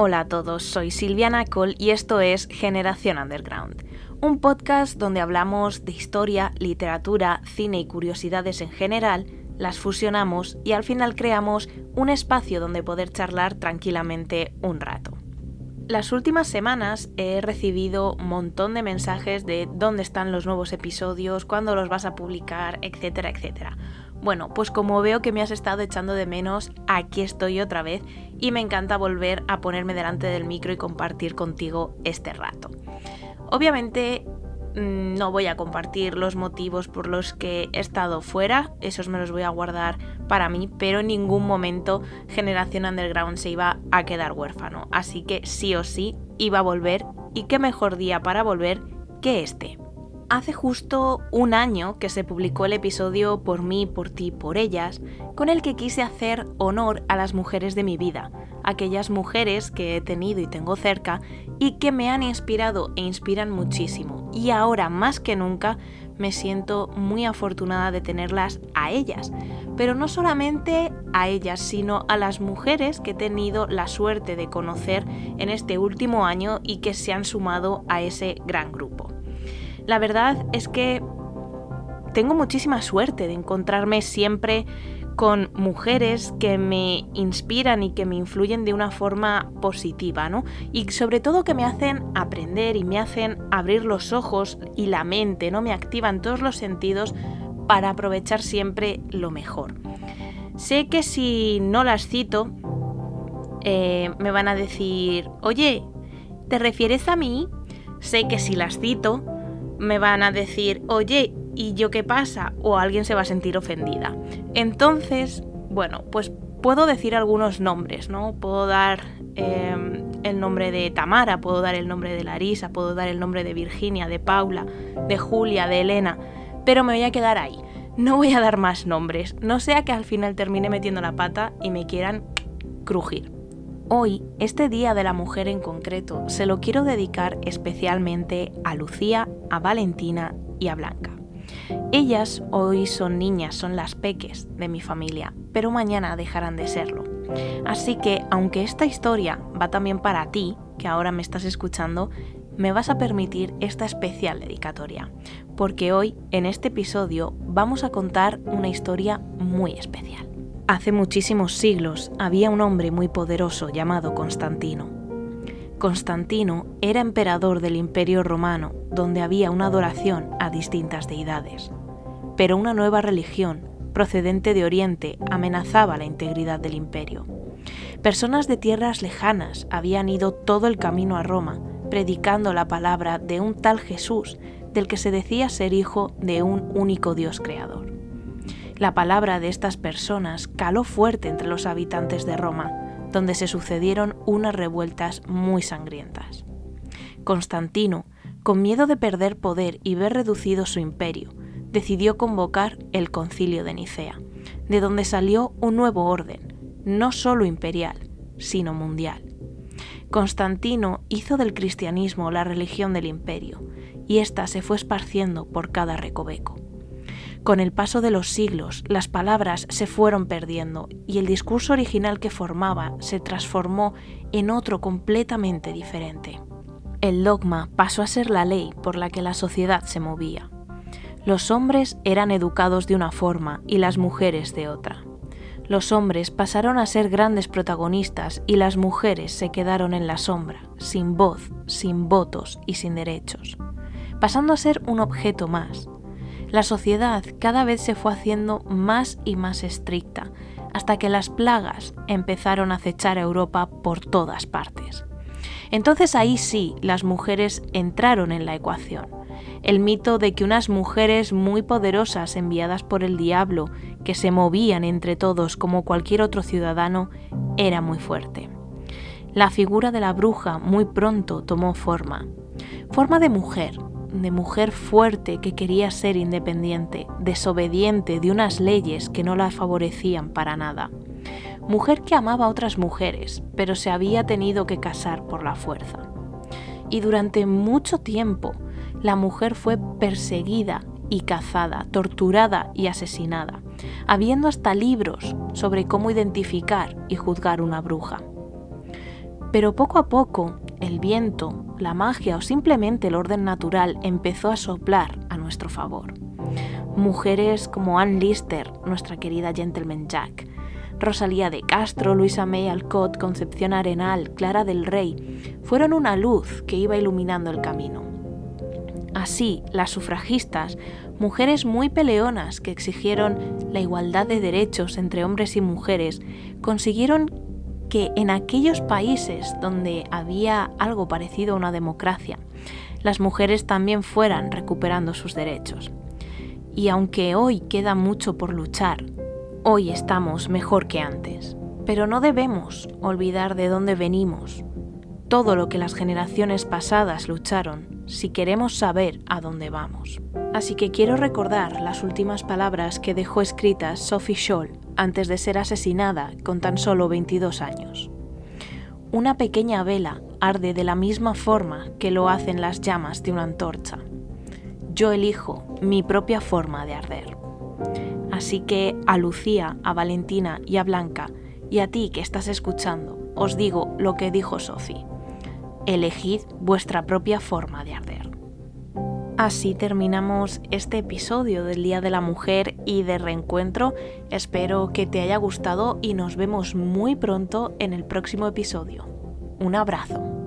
Hola a todos, soy Silviana Cole y esto es Generación Underground, un podcast donde hablamos de historia, literatura, cine y curiosidades en general, las fusionamos y al final creamos un espacio donde poder charlar tranquilamente un rato. Las últimas semanas he recibido un montón de mensajes de dónde están los nuevos episodios, cuándo los vas a publicar, etcétera, etcétera. Bueno, pues como veo que me has estado echando de menos, aquí estoy otra vez y me encanta volver a ponerme delante del micro y compartir contigo este rato. Obviamente mm, no voy a compartir los motivos por los que he estado fuera, esos me los voy a guardar para mí, pero en ningún momento Generación Underground se iba a quedar huérfano, así que sí o sí iba a volver y qué mejor día para volver que este. Hace justo un año que se publicó el episodio Por mí, por ti, por ellas, con el que quise hacer honor a las mujeres de mi vida, aquellas mujeres que he tenido y tengo cerca y que me han inspirado e inspiran muchísimo. Y ahora más que nunca me siento muy afortunada de tenerlas a ellas, pero no solamente a ellas, sino a las mujeres que he tenido la suerte de conocer en este último año y que se han sumado a ese gran grupo. La verdad es que tengo muchísima suerte de encontrarme siempre con mujeres que me inspiran y que me influyen de una forma positiva, ¿no? Y sobre todo que me hacen aprender y me hacen abrir los ojos y la mente, ¿no? Me activan todos los sentidos para aprovechar siempre lo mejor. Sé que si no las cito, eh, me van a decir, oye, ¿te refieres a mí? Sé que si las cito, me van a decir, oye, ¿y yo qué pasa? O alguien se va a sentir ofendida. Entonces, bueno, pues puedo decir algunos nombres, ¿no? Puedo dar em, el nombre de Tamara, puedo dar el nombre de Larisa, puedo dar el nombre de Virginia, de Paula, de Julia, de Elena, pero me voy a quedar ahí. No voy a dar más nombres, no sea que al final termine metiendo la pata y me quieran crujir. Hoy, este Día de la Mujer en concreto, se lo quiero dedicar especialmente a Lucía, a Valentina y a Blanca. Ellas hoy son niñas, son las peques de mi familia, pero mañana dejarán de serlo. Así que, aunque esta historia va también para ti, que ahora me estás escuchando, me vas a permitir esta especial dedicatoria, porque hoy, en este episodio, vamos a contar una historia muy especial. Hace muchísimos siglos había un hombre muy poderoso llamado Constantino. Constantino era emperador del Imperio Romano, donde había una adoración a distintas deidades. Pero una nueva religión, procedente de Oriente, amenazaba la integridad del imperio. Personas de tierras lejanas habían ido todo el camino a Roma, predicando la palabra de un tal Jesús, del que se decía ser hijo de un único Dios creador. La palabra de estas personas caló fuerte entre los habitantes de Roma, donde se sucedieron unas revueltas muy sangrientas. Constantino, con miedo de perder poder y ver reducido su imperio, decidió convocar el concilio de Nicea, de donde salió un nuevo orden, no solo imperial, sino mundial. Constantino hizo del cristianismo la religión del imperio, y ésta se fue esparciendo por cada recoveco. Con el paso de los siglos, las palabras se fueron perdiendo y el discurso original que formaba se transformó en otro completamente diferente. El dogma pasó a ser la ley por la que la sociedad se movía. Los hombres eran educados de una forma y las mujeres de otra. Los hombres pasaron a ser grandes protagonistas y las mujeres se quedaron en la sombra, sin voz, sin votos y sin derechos, pasando a ser un objeto más, la sociedad cada vez se fue haciendo más y más estricta, hasta que las plagas empezaron a acechar a Europa por todas partes. Entonces ahí sí las mujeres entraron en la ecuación. El mito de que unas mujeres muy poderosas enviadas por el diablo, que se movían entre todos como cualquier otro ciudadano, era muy fuerte. La figura de la bruja muy pronto tomó forma. Forma de mujer, de mujer fuerte que quería ser independiente, desobediente de unas leyes que no la favorecían para nada. Mujer que amaba a otras mujeres, pero se había tenido que casar por la fuerza. Y durante mucho tiempo, la mujer fue perseguida y cazada, torturada y asesinada, habiendo hasta libros sobre cómo identificar y juzgar una bruja. Pero poco a poco, el viento, la magia o simplemente el orden natural empezó a soplar a nuestro favor. Mujeres como Anne Lister, nuestra querida Gentleman Jack, Rosalía de Castro, Luisa May Alcott, Concepción Arenal, Clara del Rey, fueron una luz que iba iluminando el camino. Así, las sufragistas, mujeres muy peleonas que exigieron la igualdad de derechos entre hombres y mujeres, consiguieron que en aquellos países donde había algo parecido a una democracia, las mujeres también fueran recuperando sus derechos. Y aunque hoy queda mucho por luchar, hoy estamos mejor que antes. Pero no debemos olvidar de dónde venimos, todo lo que las generaciones pasadas lucharon, si queremos saber a dónde vamos. Así que quiero recordar las últimas palabras que dejó escritas Sophie Scholl antes de ser asesinada con tan solo 22 años. Una pequeña vela arde de la misma forma que lo hacen las llamas de una antorcha. Yo elijo mi propia forma de arder. Así que a Lucía, a Valentina y a Blanca, y a ti que estás escuchando, os digo lo que dijo Sophie. Elegid vuestra propia forma de arder. Así terminamos este episodio del Día de la Mujer y de Reencuentro. Espero que te haya gustado y nos vemos muy pronto en el próximo episodio. Un abrazo.